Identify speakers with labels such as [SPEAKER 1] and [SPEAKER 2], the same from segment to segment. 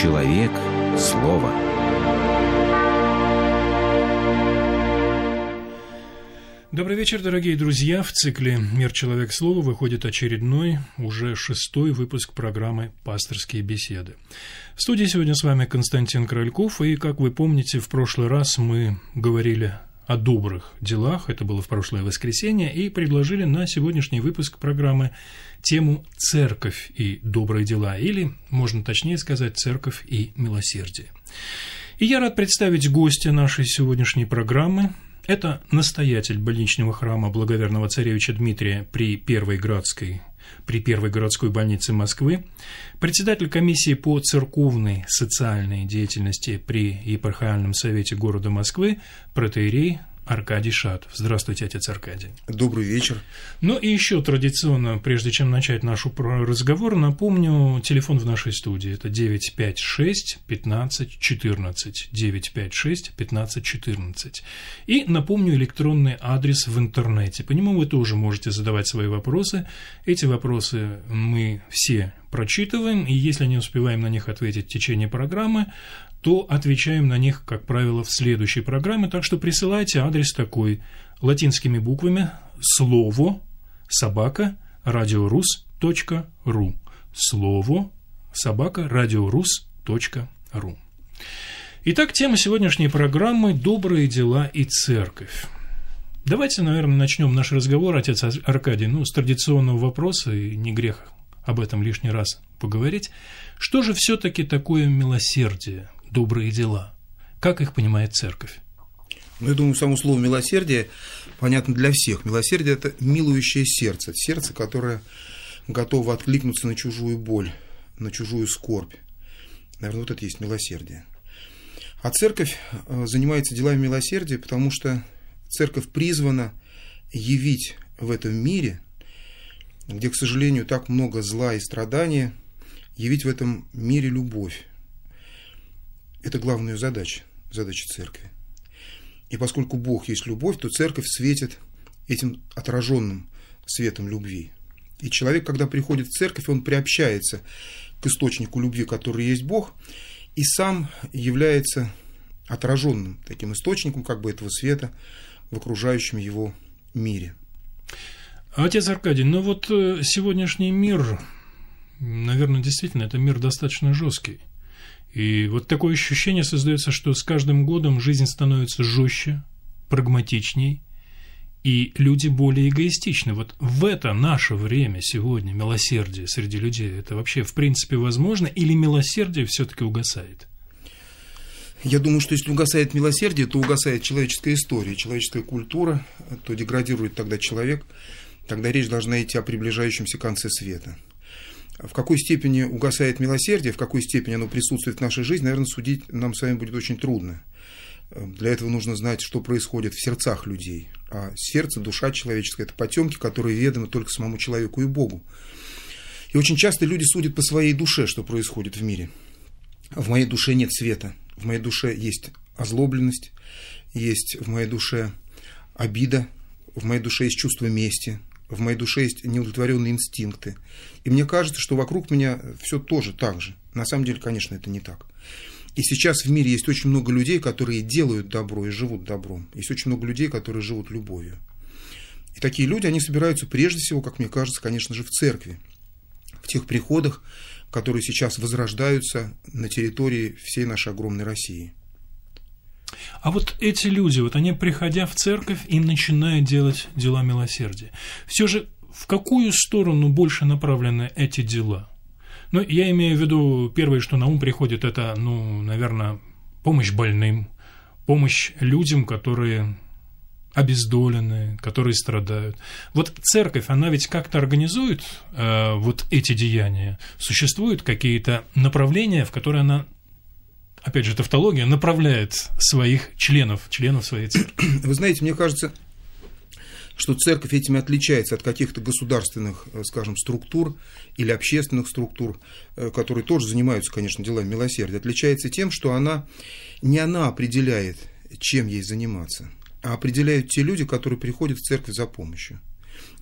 [SPEAKER 1] Человек Слово.
[SPEAKER 2] Добрый вечер, дорогие друзья. В цикле «Мир. Человек. Слово» выходит очередной, уже шестой выпуск программы «Пасторские беседы». В студии сегодня с вами Константин Крольков, и, как вы помните, в прошлый раз мы говорили о добрых делах, это было в прошлое воскресенье, и предложили на сегодняшний выпуск программы тему «Церковь и добрые дела», или, можно точнее сказать, «Церковь и милосердие». И я рад представить гостя нашей сегодняшней программы. Это настоятель больничного храма благоверного царевича Дмитрия при Первой Градской при Первой городской больнице Москвы, председатель комиссии по церковной социальной деятельности при епархиальном совете города Москвы, протеерей Аркадий Шатов. Здравствуйте, отец Аркадий.
[SPEAKER 3] Добрый вечер.
[SPEAKER 2] Ну и еще традиционно, прежде чем начать наш разговор, напомню телефон в нашей студии. Это 956 15 14. 956 15 14. И напомню электронный адрес в интернете. По нему вы тоже можете задавать свои вопросы. Эти вопросы мы все прочитываем, и если не успеваем на них ответить в течение программы, то отвечаем на них, как правило, в следующей программе, так что присылайте адрес такой латинскими буквами слово собака радиорус.ру слово собака радиорус.ру Итак, тема сегодняшней программы «Добрые дела и церковь». Давайте, наверное, начнем наш разговор, отец Аркадий, ну, с традиционного вопроса, и не грех об этом лишний раз поговорить. Что же все-таки такое милосердие? Добрые дела. Как их понимает церковь?
[SPEAKER 3] Ну, я думаю, само слово милосердие понятно для всех. Милосердие – это милующее сердце, сердце, которое готово откликнуться на чужую боль, на чужую скорбь. Наверное, вот это есть милосердие. А церковь э, занимается делами милосердия, потому что церковь призвана явить в этом мире, где, к сожалению, так много зла и страдания, явить в этом мире любовь, это главная задача, задача церкви. И поскольку Бог есть любовь, то церковь светит этим отраженным светом любви. И человек, когда приходит в церковь, он приобщается к источнику любви, который есть Бог, и сам является отраженным таким источником как бы этого света в окружающем его мире.
[SPEAKER 2] Отец Аркадий, ну вот э, сегодняшний мир, наверное, действительно, это мир достаточно жесткий. И вот такое ощущение создается, что с каждым годом жизнь становится жестче, прагматичней, и люди более эгоистичны. Вот в это наше время сегодня милосердие среди людей это вообще в принципе возможно или милосердие все-таки угасает?
[SPEAKER 3] Я думаю, что если угасает милосердие, то угасает человеческая история, человеческая культура, то деградирует тогда человек, тогда речь должна идти о приближающемся конце света в какой степени угасает милосердие, в какой степени оно присутствует в нашей жизни, наверное, судить нам с вами будет очень трудно. Для этого нужно знать, что происходит в сердцах людей. А сердце, душа человеческая – это потемки, которые ведомы только самому человеку и Богу. И очень часто люди судят по своей душе, что происходит в мире. В моей душе нет света, в моей душе есть озлобленность, есть в моей душе обида, в моей душе есть чувство мести, в моей душе есть неудовлетворенные инстинкты. И мне кажется, что вокруг меня все тоже так же. На самом деле, конечно, это не так. И сейчас в мире есть очень много людей, которые делают добро и живут добром. Есть очень много людей, которые живут любовью. И такие люди, они собираются прежде всего, как мне кажется, конечно же, в церкви. В тех приходах, которые сейчас возрождаются на территории всей нашей огромной России.
[SPEAKER 2] А вот эти люди, вот они, приходя в церковь, и начинают делать дела милосердия. Все же в какую сторону больше направлены эти дела? Ну, я имею в виду, первое, что на ум приходит, это, ну, наверное, помощь больным, помощь людям, которые обездоленные, которые страдают. Вот церковь, она ведь как-то организует э, вот эти деяния. Существуют какие-то направления, в которые она опять же, тавтология, направляет своих членов, членов своей церкви?
[SPEAKER 3] Вы знаете, мне кажется, что церковь этим отличается от каких-то государственных, э, скажем, структур или общественных структур, э, которые тоже занимаются, конечно, делами милосердия, отличается тем, что она не она определяет, чем ей заниматься, а определяют те люди, которые приходят в церковь за помощью.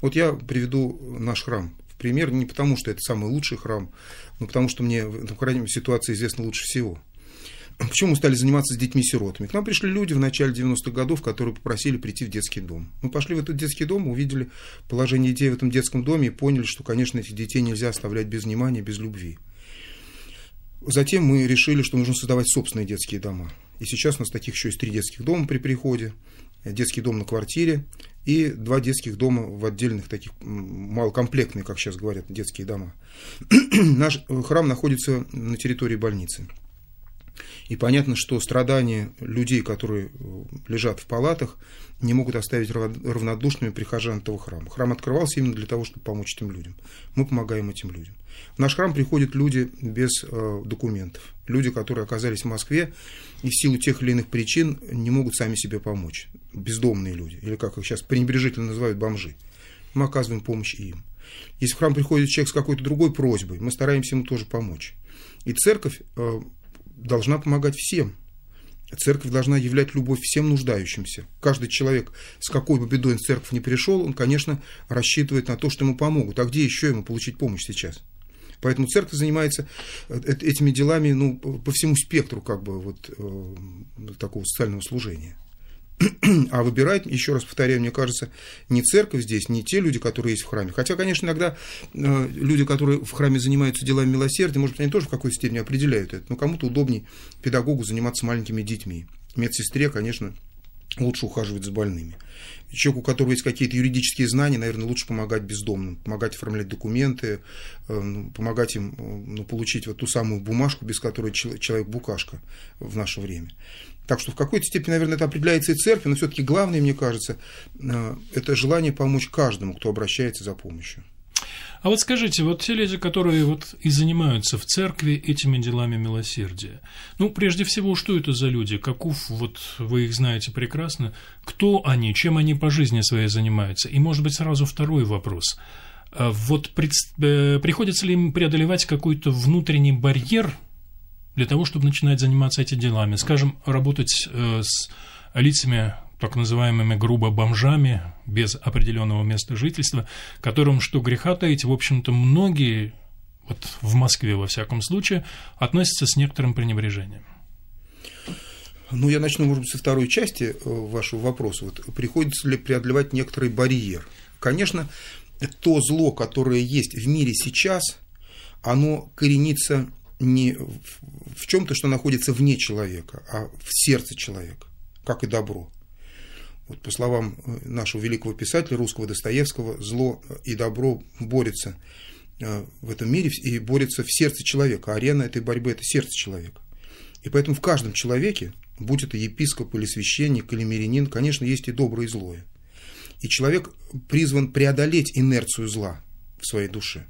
[SPEAKER 3] Вот я приведу наш храм в пример не потому, что это самый лучший храм, но потому, что мне в крайней мере ситуация известна лучше всего. Почему мы стали заниматься с детьми-сиротами? К нам пришли люди в начале 90-х годов, которые попросили прийти в детский дом. Мы пошли в этот детский дом, увидели положение детей в этом детском доме и поняли, что, конечно, этих детей нельзя оставлять без внимания, без любви. Затем мы решили, что нужно создавать собственные детские дома. И сейчас у нас таких еще есть три детских дома при приходе, детский дом на квартире и два детских дома в отдельных таких малокомплектные, как сейчас говорят, детские дома. Наш храм находится на территории больницы. И понятно, что страдания людей, которые э, лежат в палатах, не могут оставить равнодушными прихожан этого храма. Храм открывался именно для того, чтобы помочь этим людям. Мы помогаем этим людям. В наш храм приходят люди без э, документов. Люди, которые оказались в Москве и в силу тех или иных причин не могут сами себе помочь. Бездомные люди, или как их сейчас пренебрежительно называют, бомжи. Мы оказываем помощь им. Если в храм приходит человек с какой-то другой просьбой, мы стараемся ему тоже помочь. И церковь э, должна помогать всем. Церковь должна являть любовь всем нуждающимся. Каждый человек, с какой бы бедой в церковь не пришел, он, конечно, рассчитывает на то, что ему помогут. А где еще ему получить помощь сейчас? Поэтому церковь занимается э, этими делами ну, по всему спектру как бы, вот, э, такого социального служения. А выбирать, еще раз повторяю, мне кажется, не церковь здесь, не те люди, которые есть в храме. Хотя, конечно, иногда э, люди, которые в храме занимаются делами милосердия, может быть, они тоже в какой-то степени определяют это. Но кому-то удобнее педагогу заниматься маленькими детьми. Медсестре, конечно, лучше ухаживать за больными. Человеку, у которого есть какие-то юридические знания, наверное, лучше помогать бездомным, помогать оформлять документы, э, ну, помогать им э, ну, получить вот ту самую бумажку, без которой человек букашка в наше время. Так что в какой-то степени, наверное, это определяется и церковь, но все-таки главное, мне кажется, э, это желание помочь каждому, кто обращается за помощью.
[SPEAKER 2] А вот скажите, вот те люди, которые вот и занимаются в церкви этими делами милосердия, ну, прежде всего, что это за люди? Каков, вот вы их знаете прекрасно, кто они, чем они по жизни своей занимаются? И, может быть, сразу второй вопрос. А вот пред, э, приходится ли им преодолевать какой-то внутренний барьер для того, чтобы начинать заниматься этими делами? Скажем, работать э, с лицами так называемыми грубо бомжами, без определенного места жительства, которым, что греха таить, в общем-то, многие, вот в Москве во всяком случае, относятся с некоторым пренебрежением.
[SPEAKER 3] Ну, я начну, может быть, со второй части э, вашего вопроса. Вот, приходится ли преодолевать некоторый барьер? Конечно, то зло, которое есть в мире сейчас, оно коренится не в чем-то, что находится вне человека, а в сердце человека, как и добро. Вот по словам э, нашего великого писателя русского Достоевского, зло и добро борются э, в этом мире и борются в сердце человека. Арена этой борьбы – это сердце человека. И поэтому в каждом человеке, будь это епископ или священник или мирянин, конечно, есть и доброе, и злое. И человек призван преодолеть инерцию зла в своей душе.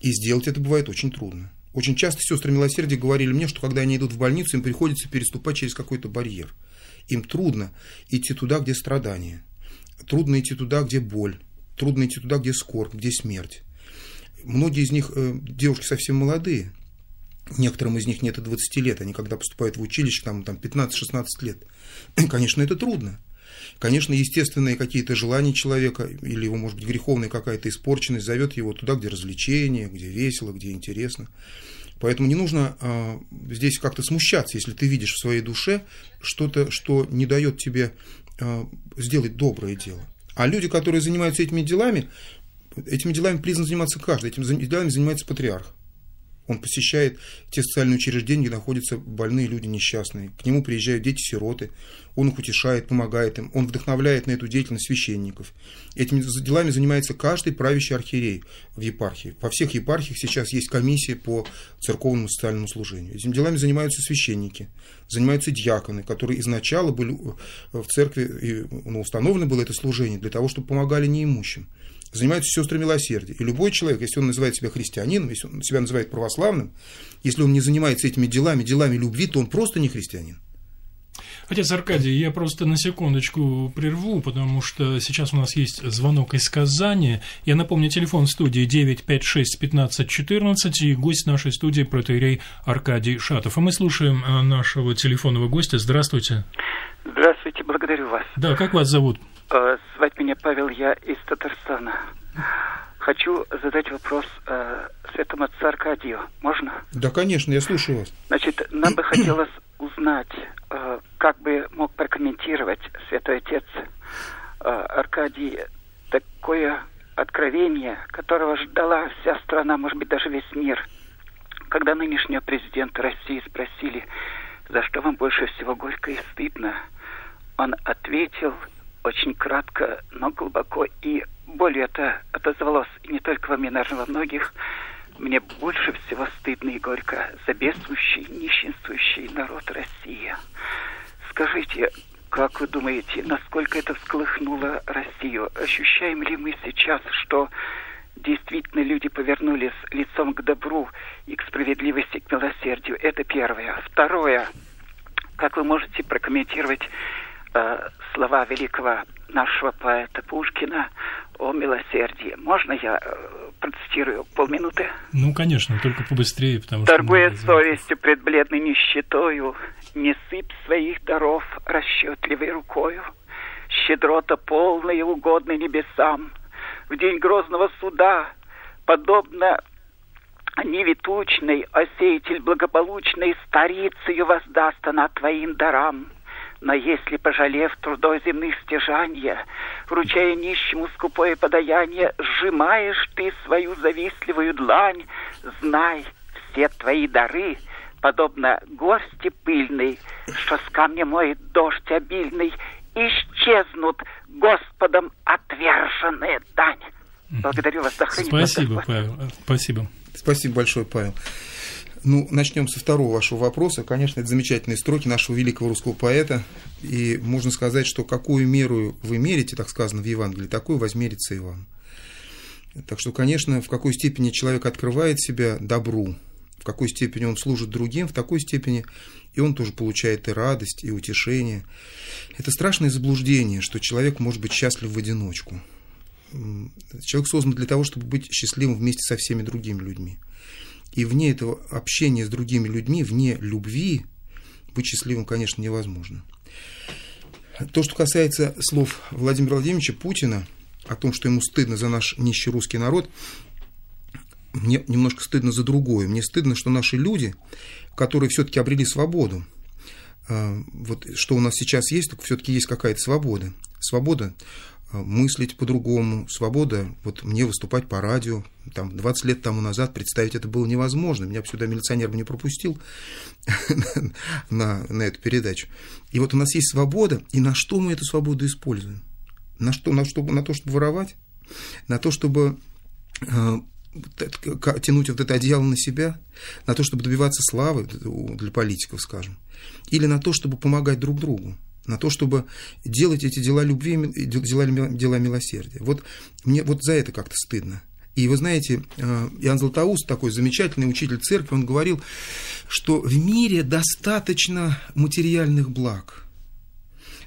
[SPEAKER 3] И сделать это бывает очень трудно. Очень часто сестры милосердия говорили мне, что когда они идут в больницу, им приходится переступать через какой-то барьер – им трудно идти туда, где страдания. Трудно идти туда, где боль. Трудно идти туда, где скорбь, где смерть. Многие из них э, девушки совсем молодые. Некоторым из них нет и 20 лет. Они когда поступают в училище, там, там 15-16 лет. Конечно, это трудно. Конечно, естественные какие-то желания человека, или его, может быть, греховная какая-то испорченность зовет его туда, где развлечения, где весело, где интересно. Поэтому не нужно э, здесь как-то смущаться, если ты видишь в своей душе что-то, что не дает тебе э, сделать доброе дело. А люди, которые занимаются этими делами, этими делами признан заниматься каждый, этими делами занимается патриарх. Он посещает те социальные учреждения, где находятся больные люди несчастные. К нему приезжают дети-сироты. Он их утешает, помогает им. Он вдохновляет на эту деятельность священников. Этими делами занимается каждый правящий архиерей в епархии. Во всех епархиях сейчас есть комиссия по церковному социальному служению. Этими делами занимаются священники, занимаются диаконы, которые изначально были в церкви, ну, установлено было это служение для того, чтобы помогали неимущим занимаются сестры милосердия. И любой человек, если он называет себя христианином, если он себя называет православным, если он не занимается этими делами, делами любви, то он просто не христианин.
[SPEAKER 2] Отец Аркадий, я просто на секундочку прерву, потому что сейчас у нас есть звонок из Казани. Я напомню, телефон студии 956 15 14 и гость нашей студии протеерей Аркадий Шатов. А мы слушаем э, нашего телефонного гостя. Здравствуйте.
[SPEAKER 4] Здравствуйте, благодарю вас.
[SPEAKER 2] Да, как вас зовут?
[SPEAKER 4] Э, звать меня Павел, я из Татарстана. Хочу задать вопрос э, святому отцу Аркадию. Можно?
[SPEAKER 3] Да, конечно, я слушаю вас.
[SPEAKER 4] Значит, нам бы хотелось узнать, э, как бы мог прокомментировать святой отец э, Аркадий такое откровение, которого ждала вся страна, может быть, даже весь мир. Когда нынешнего президента России спросили, за что вам больше всего горько и стыдно, он ответил очень кратко, но глубоко и более это отозвалось не только во мне, наверное, во многих. Мне больше всего стыдно и горько за бедствующий, нищенствующий народ России. Скажите, как вы думаете, насколько это всколыхнуло Россию? Ощущаем ли мы сейчас, что действительно люди повернулись лицом к добру и к справедливости, к милосердию? Это первое. Второе. Как вы можете прокомментировать э, слова великого нашего поэта Пушкина о милосердии. Можно я э, процитирую полминуты?
[SPEAKER 2] Ну, конечно, только побыстрее, потому
[SPEAKER 4] что... Торгуя совестью пред бледной нищетою, не сыпь своих даров расчетливой рукою. Щедрота полная угодна небесам. В день грозного суда, подобно Ниве тучной, осеятель благополучный, старицею воздаст она твоим дарам. Но если, пожалев трудой земных стяжания, вручая нищему скупое подаяние, сжимаешь ты свою завистливую длань, знай, все твои дары, подобно горсти пыльной, что с камня моет дождь обильный, исчезнут Господом отверженные дань. Благодарю вас за
[SPEAKER 2] Спасибо, Павел. Спасибо.
[SPEAKER 3] Спасибо большое, Павел. Ну, начнем со второго вашего вопроса. Конечно, это замечательные строки нашего великого русского поэта. И можно сказать, что какую меру вы мерите, так сказано в Евангелии, такую возмерится и вам. Так что, конечно, в какой степени человек открывает себя добру, в какой степени он служит другим, в такой степени и он тоже получает и радость, и утешение. Это страшное заблуждение, что человек может быть счастлив в одиночку. Человек создан для того, чтобы быть счастливым вместе со всеми другими людьми. И вне этого общения с другими людьми, вне любви, быть счастливым, конечно, невозможно. То, что касается слов Владимира Владимировича Путина о том, что ему стыдно за наш нищий русский народ, мне немножко стыдно за другое. Мне стыдно, что наши люди, которые все-таки обрели свободу, а, вот что у нас сейчас есть, так все-таки есть какая-то свобода. Свобода мыслить по-другому, свобода вот мне выступать по радио. Там 20 лет тому назад представить это было невозможно. Меня бы сюда милиционер бы не пропустил на, на эту передачу. И вот у нас есть свобода, и на что мы эту свободу используем? На, что, на, что, на то, чтобы воровать? На то, чтобы э, тянуть вот это одеяло на себя? На то, чтобы добиваться славы для политиков, скажем? Или на то, чтобы помогать друг другу? На то, чтобы делать эти дела любви, дела, дела милосердия. Вот мне вот за это как-то стыдно. И вы знаете, э, Иоанн Златоуст, такой замечательный учитель церкви, он говорил, что в мире достаточно материальных благ.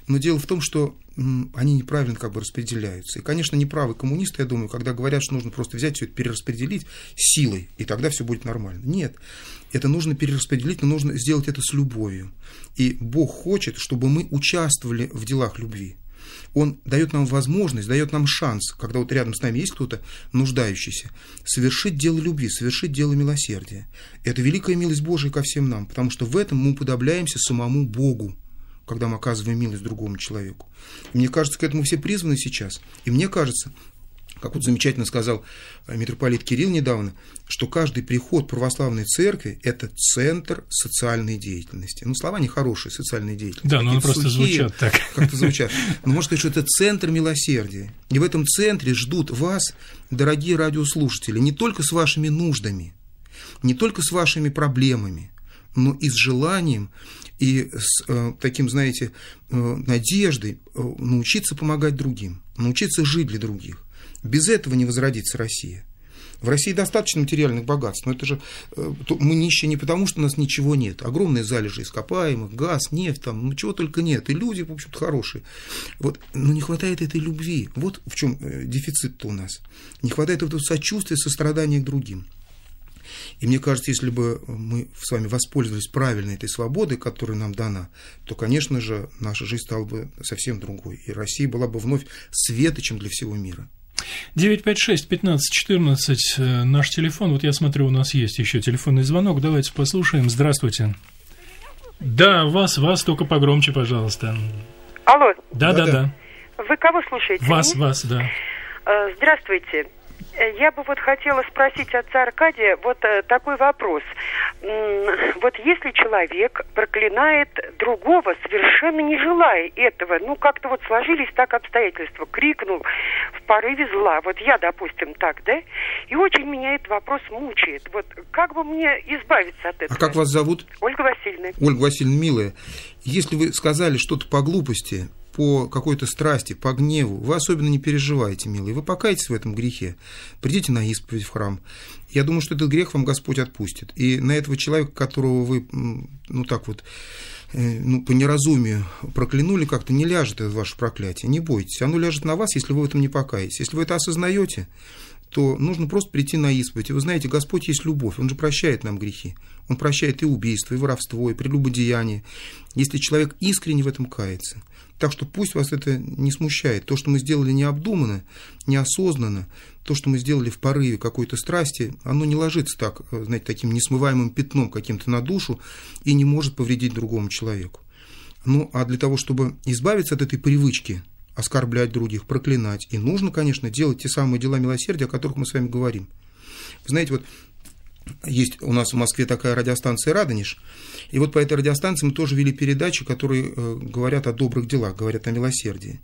[SPEAKER 3] Но дело в том, что они неправильно как бы распределяются. И, конечно, неправы коммунисты, я думаю, когда говорят, что нужно просто взять все это, перераспределить силой, и тогда все будет нормально. Нет, это нужно перераспределить, но нужно сделать это с любовью. И Бог хочет, чтобы мы участвовали в делах любви. Он дает нам возможность, дает нам шанс, когда вот рядом с нами есть кто-то нуждающийся, совершить дело любви, совершить дело милосердия. Это великая милость Божия ко всем нам, потому что в этом мы уподобляемся самому Богу когда мы оказываем милость другому человеку. И мне кажется, к этому все призваны сейчас. И мне кажется, как вот замечательно сказал э, митрополит Кирилл недавно, что каждый приход православной церкви – это центр социальной деятельности. Ну, слова нехорошие, социальной деятельности.
[SPEAKER 2] Да, но они просто сухие, звучат так.
[SPEAKER 3] Как-то звучат. Но сказать, что это центр милосердия. И в этом центре ждут вас, дорогие радиослушатели, не только с вашими нуждами, не только с вашими проблемами, но и с желанием и с э, таким, знаете, э, надеждой э, научиться помогать другим, научиться жить для других. Без этого не возродится Россия. В России достаточно материальных богатств, но это же мы нищие не потому, что у нас ничего нет. Огромные залежи ископаемых, газ, нефть, там, ну чего только нет. И люди, в общем-то, хорошие. Вот, но не хватает этой любви. Вот в чем дефицит-то у нас. Не хватает этого сочувствия, сострадания к другим. И мне кажется, если бы мы с вами воспользовались правильно этой свободой, которая нам дана, то, конечно же, наша жизнь стала бы совсем другой. И Россия была бы вновь светочем для всего мира.
[SPEAKER 2] 956-1514 э, наш телефон. Вот я смотрю, у нас есть еще телефонный звонок. Давайте послушаем. Здравствуйте. Да, вас, вас только погромче, пожалуйста.
[SPEAKER 5] Алло.
[SPEAKER 2] Да, да, да.
[SPEAKER 5] Вы кого слушаете?
[SPEAKER 2] Вас, вас, да.
[SPEAKER 5] Э, Здравствуйте. Э, Я бы вот хотела спросить отца Аркадия вот э, такой вопрос. Вот если человек проклинает другого, совершенно не желая этого, ну как-то вот сложились так обстоятельства, крикнул в порыве зла, вот я, допустим, так, да, и очень меня этот вопрос мучает. Вот как бы мне избавиться от этого?
[SPEAKER 3] А как вас зовут?
[SPEAKER 5] Ольга Васильевна.
[SPEAKER 3] Ольга Васильевна, милая, если вы сказали что-то по глупости, по какой-то страсти, по гневу, вы особенно не переживайте, милый, вы покайтесь в этом грехе, придите на исповедь в храм. Я думаю, что этот грех вам Господь отпустит. И на этого человека, которого вы, ну так вот, ну, по неразумию проклянули как-то, не ляжет это ваше проклятие, не бойтесь. Оно ляжет на вас, если вы в этом не покаетесь. Если вы это осознаете, то нужно просто прийти на исповедь. И вы знаете, Господь есть любовь, Он же прощает нам грехи. Он прощает и убийство, и воровство, и прелюбодеяние, если человек искренне в этом кается. Так что пусть вас это не смущает. То, что мы сделали необдуманно, неосознанно, то, что мы сделали в порыве какой-то страсти, оно не ложится так, э, знаете, таким несмываемым пятном каким-то на душу и не может повредить другому человеку. Ну, а для того, чтобы избавиться от этой привычки оскорблять других, проклинать, и нужно, конечно, делать те самые дела милосердия, о которых мы с вами говорим. Знаете, вот есть у нас в Москве такая радиостанция «Радонеж», и вот по этой радиостанции мы тоже вели передачи, которые э, говорят о добрых делах, говорят о милосердии.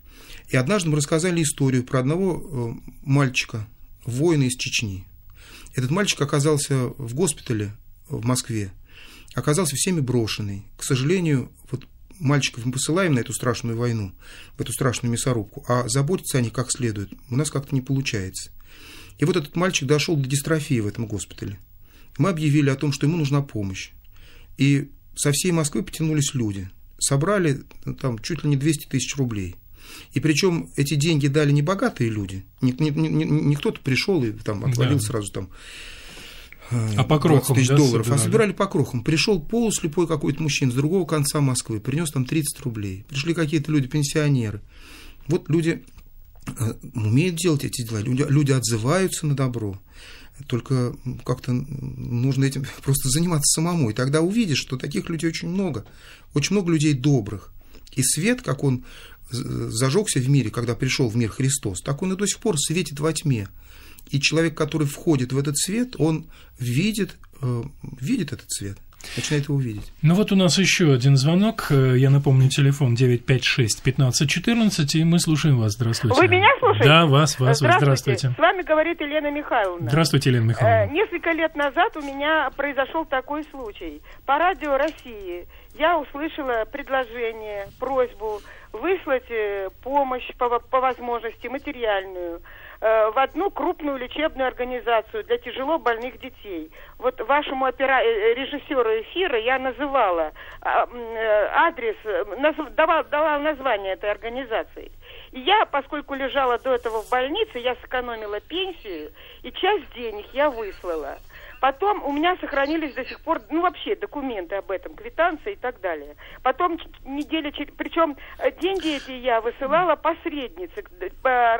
[SPEAKER 3] И однажды мы рассказали историю про одного э, мальчика, воина из Чечни. Этот мальчик оказался в госпитале в Москве, оказался всеми брошенный. К сожалению, вот мальчиков мы посылаем на эту страшную войну, в эту страшную мясорубку, а заботиться о них как следует у нас как-то не получается. И вот этот мальчик дошел до дистрофии в этом госпитале. Мы объявили о том, что ему нужна помощь. И со всей Москвы потянулись люди. Собрали ну, там чуть ли не 200 тысяч рублей. И причем эти деньги дали не богатые люди. Не, не, не, не кто-то пришел и там отвалил
[SPEAKER 2] Да.
[SPEAKER 3] сразу там
[SPEAKER 2] А по
[SPEAKER 3] 20
[SPEAKER 2] крохам,
[SPEAKER 3] тысяч
[SPEAKER 2] да,
[SPEAKER 3] долларов, а
[SPEAKER 2] собирали?
[SPEAKER 3] собирали по крохам. Пришел полуслепой какой-то мужчина с другого конца Москвы, принес там 30 рублей. Пришли какие-то люди, пенсионеры. Вот люди э, умеют делать эти дела, люди, люди отзываются на добро. Только как-то нужно этим просто заниматься самому. И тогда увидишь, что таких людей очень много. Очень много людей добрых. И свет, как он зажегся в мире, когда пришел в мир Христос, так он и до сих пор светит во тьме. И человек, который входит в этот свет, он видит, э, видит этот свет, начинает его видеть.
[SPEAKER 2] Ну вот у нас еще один звонок. Э, Я напомню, телефон 956-1514, и мы слушаем вас. Здравствуйте.
[SPEAKER 5] Вы меня слушаете?
[SPEAKER 2] Да, вас, вас.
[SPEAKER 5] Здравствуйте.
[SPEAKER 2] Здравствуйте.
[SPEAKER 5] С вами говорит Елена Михайловна.
[SPEAKER 2] Здравствуйте, Елена
[SPEAKER 5] Э,
[SPEAKER 2] Михайловна.
[SPEAKER 5] Несколько лет назад у меня произошел такой случай. По радио России я услышала предложение, просьбу выслать э, помощь по, во- по возможности материальную э, в одну крупную лечебную организацию для тяжело больных детей. Вот вашему опера... э, режиссеру эфира я называла а, э, адрес, э, давала, давала название этой организации. И я, поскольку лежала до этого в больнице, я сэкономила пенсию, и часть денег я выслала. Потом у меня сохранились до сих пор, ну вообще документы об этом, квитанции и так далее. Потом неделя, через- причем э, деньги эти я высылала посреднице по,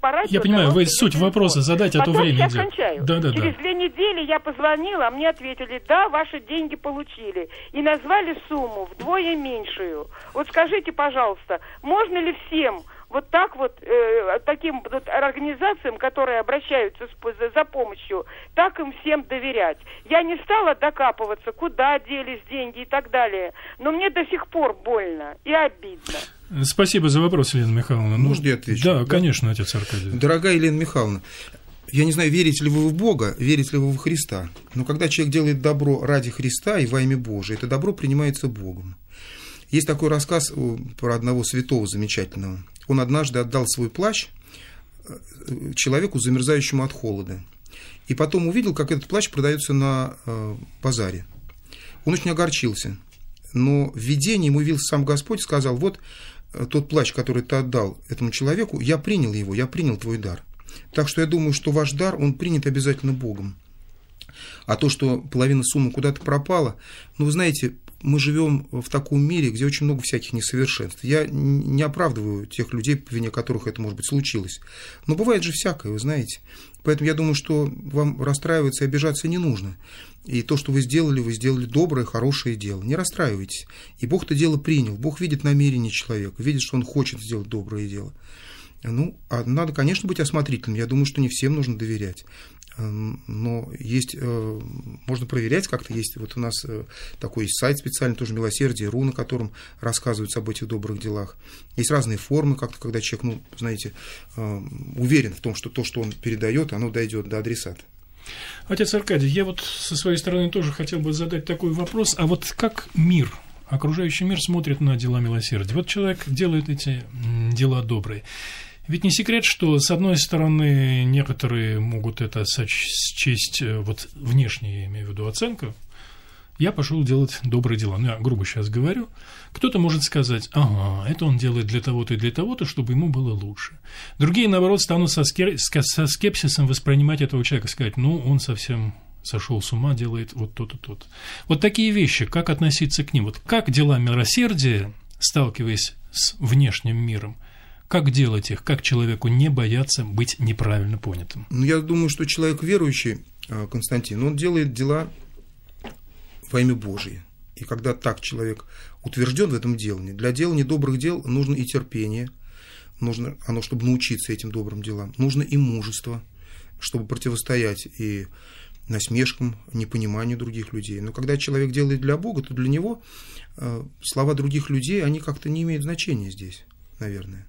[SPEAKER 5] по радио.
[SPEAKER 2] Я понимаю, вы суть вопроса задать, а то время
[SPEAKER 5] сейчас
[SPEAKER 2] идет.
[SPEAKER 5] кончаю.
[SPEAKER 2] Да, да, да.
[SPEAKER 5] Через две недели я позвонила, а мне ответили, да, ваши деньги получили. И назвали сумму вдвое меньшую. Вот скажите, пожалуйста, можно ли всем вот так вот э, таким вот организациям, которые обращаются с за, за помощью, так им всем доверять. Я не стала докапываться, куда делись деньги и так далее, но мне до сих пор больно и обидно.
[SPEAKER 2] Спасибо за вопрос, Елена Михайловна. Ну,
[SPEAKER 3] Можно я отвечу?
[SPEAKER 2] Да,
[SPEAKER 3] Да.
[SPEAKER 2] конечно, отец Аркадий.
[SPEAKER 3] Дорогая Елена Михайловна, я не знаю, верите ли вы в Бога, верите ли вы в Христа, но когда человек делает добро ради Христа и во имя Божие, это добро принимается Богом. Есть такой рассказ о, про одного святого замечательного. Он однажды отдал свой плащ э, человеку, замерзающему от холода. И потом увидел, как этот плащ продается на э, базаре. Он очень огорчился. Но в видении ему явился сам Господь и сказал, вот э, тот плащ, который ты отдал этому человеку, я принял его, я принял твой дар. Так что я думаю, что ваш дар, он принят обязательно Богом. А то, что половина суммы куда-то пропала, ну, вы знаете, мы живем в таком мире, где очень много всяких несовершенств. Я не оправдываю тех людей, по вине которых это, может быть, случилось. Но бывает же всякое, вы знаете. Поэтому я думаю, что вам расстраиваться и обижаться не нужно. И то, что вы сделали, вы сделали доброе, хорошее дело. Не расстраивайтесь. И Бог это дело принял. Бог видит намерение человека, видит, что он хочет сделать доброе дело. Ну, а надо, конечно, быть осмотрительным. Я думаю, что не всем нужно доверять. Эм, но есть, э, можно проверять как-то, есть вот у нас э, такой сайт специальный, тоже «Милосердие.ру», на котором рассказывается об этих добрых делах. Есть разные формы, как-то, когда человек, ну, знаете, э, уверен в том, что то, что он передает, оно дойдет до адресата.
[SPEAKER 2] Отец Аркадий, я вот со своей стороны тоже хотел бы задать такой вопрос. А вот как мир, окружающий мир смотрит на дела милосердия? Вот человек делает эти дела добрые. Ведь не секрет, что, с одной стороны, некоторые могут это счесть, э, вот внешне, я имею в виду оценка, я пошел делать добрые дела. Ну, я грубо сейчас говорю. Кто-то может сказать, ага, это он делает для того-то и для того-то, чтобы ему было лучше. Другие, наоборот, станут со, скер... со скепсисом воспринимать этого человека, сказать, ну, он совсем сошел с ума, делает вот то-то, то-то. Вот такие вещи, как относиться к ним? Вот как дела милосердия, сталкиваясь с внешним миром, как делать их? Как человеку не бояться быть неправильно понятым?
[SPEAKER 3] Ну, я думаю, что человек верующий, а, Константин, он делает дела во имя Божие. И когда так человек утвержден в этом делании, для делания добрых дел нужно и терпение, нужно оно, чтобы научиться этим добрым делам, нужно и мужество, чтобы противостоять и насмешкам, непониманию других людей. Но когда человек делает для Бога, то для него э, слова других людей, они как-то не имеют значения здесь, наверное.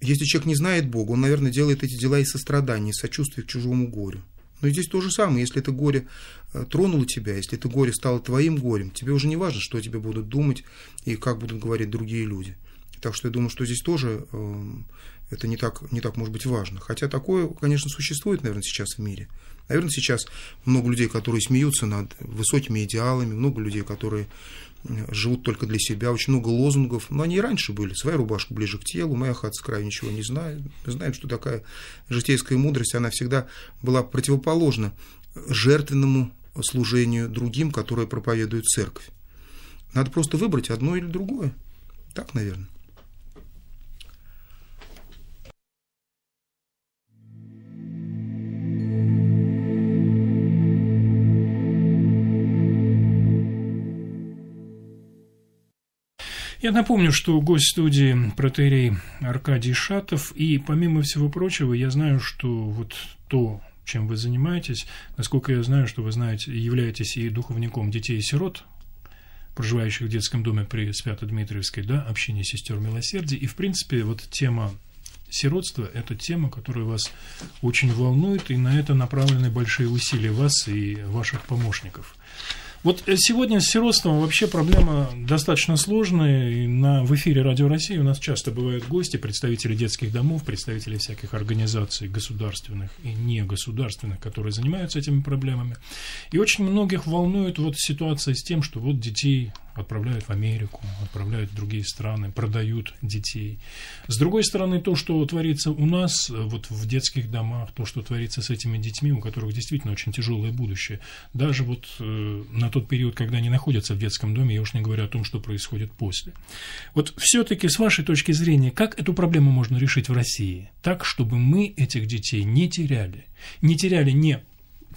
[SPEAKER 3] Если человек не знает Бога, он, наверное, делает эти дела из сострадания, из сочувствия к чужому горю. Но здесь то же самое, если это горе э, тронуло тебя, если это горе стало твоим горем, тебе уже не важно, что тебе будут думать и как будут говорить другие люди. Так что я думаю, что здесь тоже э, это не так, не так может быть важно. Хотя такое, конечно, существует, наверное, сейчас в мире. Наверное, сейчас много людей, которые смеются над высокими идеалами, много людей, которые живут только для себя, очень много лозунгов, но они и раньше были. Своя рубашка ближе к телу, моя хата с краю ничего не знает. Мы знаем, что такая житейская мудрость, она всегда была противоположна жертвенному служению другим, которое проповедует церковь. Надо просто выбрать одно или другое. Так, наверное.
[SPEAKER 2] Я напомню, что гость студии протерей Аркадий Шатов, и помимо всего прочего, я знаю, что вот то, чем вы занимаетесь, насколько я знаю, что вы знаете, являетесь и духовником детей-сирот, проживающих в детском доме при Свято-Дмитриевской, да, общине сестер милосердия, и, в принципе, вот тема сиротства – это тема, которая вас очень волнует, и на это направлены большие усилия вас и ваших помощников. Вот э, сегодня с сиротством вообще проблема достаточно сложная. И на, в эфире Радио России у нас часто бывают гости, представители детских домов, представители всяких организаций государственных и негосударственных, которые занимаются этими проблемами. И очень многих волнует вот ситуация с тем, что вот детей отправляют в Америку, отправляют в другие страны, продают детей. С другой стороны, то, что творится у нас, вот в детских домах, то, что творится с этими детьми, у которых действительно очень тяжелое будущее, даже вот э, на тот период, когда они находятся в детском доме, я уж не говорю о том, что происходит после. Вот все-таки с вашей точки зрения, как эту проблему можно решить в России? Так, чтобы мы этих детей не теряли. Не теряли не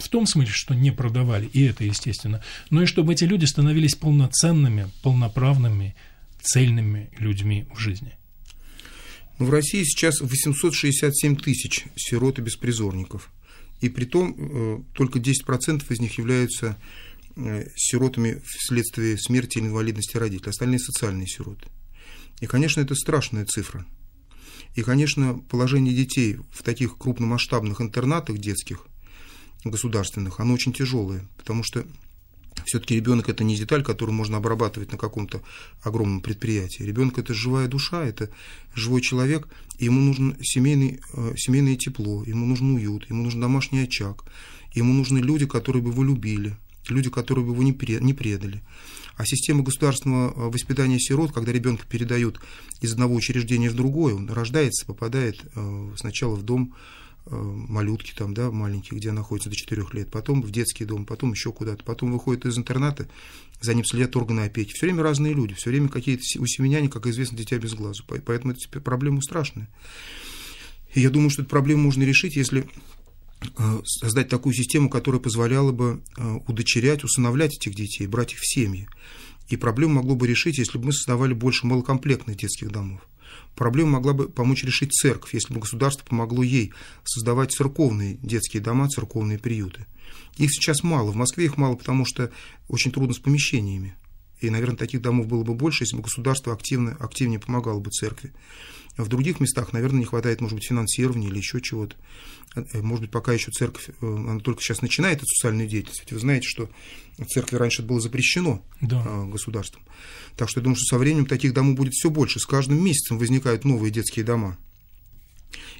[SPEAKER 2] в том смысле, что не продавали, и это естественно, но и чтобы эти люди становились полноценными, полноправными, цельными людьми в жизни.
[SPEAKER 3] Ну, в России сейчас 867 тысяч сирот и беспризорников. И при том э, только 10% из них являются э, сиротами вследствие смерти или инвалидности родителей, остальные социальные сироты. И, конечно, это страшная цифра. И, конечно, положение детей в таких крупномасштабных интернатах детских государственных, оно очень тяжелое, потому что все-таки ребенок это не деталь, которую можно обрабатывать на каком-то огромном предприятии. Ребенок это живая душа, это живой человек, и ему нужно семейный, э, семейное тепло, ему нужен уют, ему нужен домашний очаг, ему нужны люди, которые бы его любили, люди, которые бы его не предали. А система государственного э, воспитания сирот, когда ребенка передают из одного учреждения в другое, он рождается, попадает э, сначала в дом малютки там, да, маленькие, где находятся до 4 лет, потом в детский дом, потом еще куда-то, потом выходит из интерната, за ним следят органы опеки. Все время разные люди, все время какие-то у семеняне, как известно, дитя без глазу. Поэтому это проблема страшная. И я думаю, что эту проблему можно решить, если э, создать такую систему, которая позволяла бы э, удочерять, усыновлять этих детей, брать их в семьи. И проблему могло бы решить, если бы мы создавали больше малокомплектных детских домов. Проблему могла бы помочь решить церковь, если бы государство помогло ей создавать церковные детские дома, церковные приюты. Их сейчас мало. В Москве их мало, потому что очень трудно с помещениями. И, наверное, таких домов было бы больше, если бы государство активно, активнее помогало бы церкви. В других местах, наверное, не хватает, может быть, финансирования или еще чего-то. Э, может быть, пока еще церковь, э, она только сейчас начинает эту социальную деятельность. Ведь вы знаете, что церкви раньше это было запрещено да. Э, государством. Так что я думаю, что со временем таких домов будет все больше. С каждым месяцем возникают новые детские дома.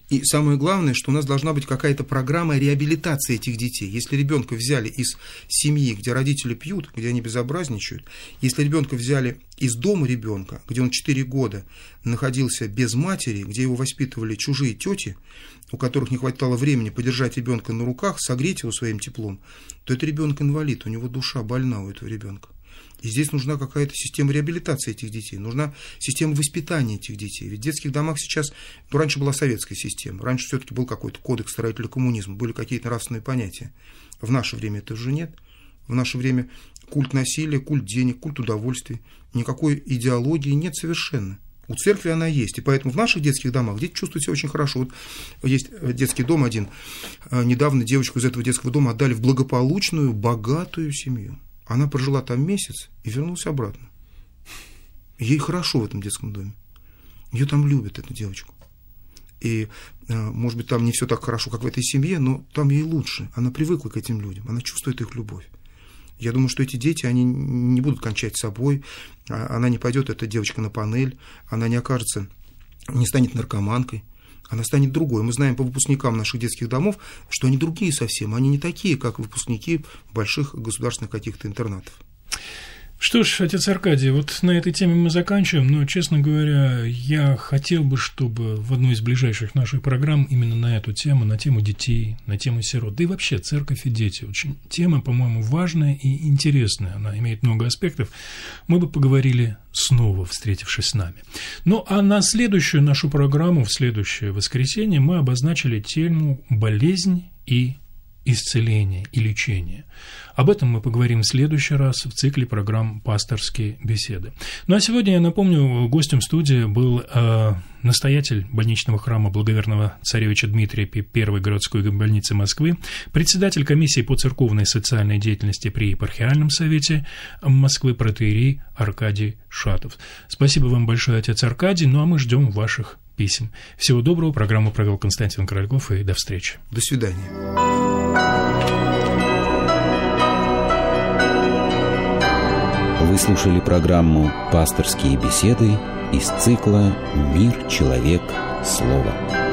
[SPEAKER 3] И самое главное, что у нас должна быть какая-то программа реабилитации этих детей. Если ребенка взяли из семьи, где родители пьют, где они безобразничают, если ребенка взяли из дома ребенка, где он 4 года находился без матери, где его воспитывали чужие тети, у которых не хватало времени подержать ребенка на руках, согреть его своим теплом, то это ребенок инвалид, у него душа больна у этого ребенка. И здесь нужна какая-то система реабилитации этих детей, нужна система воспитания этих детей. Ведь в детских домах сейчас, ну, раньше была советская система, раньше все-таки был какой-то кодекс строителя коммунизма, были какие-то нравственные понятия. В наше время это уже нет. В наше время культ насилия, культ денег, культ удовольствий, никакой идеологии нет совершенно. У церкви она есть. И поэтому в наших детских домах дети чувствуют себя очень хорошо. Вот есть детский дом один. Недавно девочку из этого детского дома отдали в благополучную, богатую семью. Она прожила там месяц и вернулась обратно. Ей хорошо в этом детском доме. Ее там любят, эту девочку. И, э, может быть, там не все так хорошо, как в этой семье, но там ей лучше. Она привыкла к этим людям, она чувствует их любовь. Я думаю, что эти дети, они не будут кончать собой, а она не пойдет, эта девочка, на панель, она не окажется, не станет наркоманкой, она станет другой. Мы знаем по выпускникам наших детских домов, что они другие совсем, они не такие, как выпускники больших государственных каких-то интернатов.
[SPEAKER 2] Что ж, отец Аркадий, вот на этой теме мы заканчиваем, но, честно говоря, я хотел бы, чтобы в одной из ближайших наших программ именно на эту тему, на тему детей, на тему сирот, да и вообще церковь и дети, очень тема, по-моему, важная и интересная, она имеет много аспектов, мы бы поговорили снова, встретившись с нами. Ну, а на следующую нашу программу, в следующее воскресенье, мы обозначили тему «Болезнь и исцеление и лечение. Об этом мы поговорим в следующий раз в цикле программ «Пасторские беседы». Ну а сегодня, я напомню, гостем студии был э, настоятель больничного храма благоверного царевича Дмитрия Первой городской больницы Москвы, председатель комиссии по церковной и социальной деятельности при епархиальном совете Москвы протеерей Аркадий Шатов. Спасибо вам большое, отец Аркадий, ну а мы ждем ваших писем. Всего доброго. Программу провел Константин Корольков и до встречи.
[SPEAKER 3] До свидания.
[SPEAKER 1] Вы слушали программу «Пасторские беседы» из цикла «Мир, человек, слово».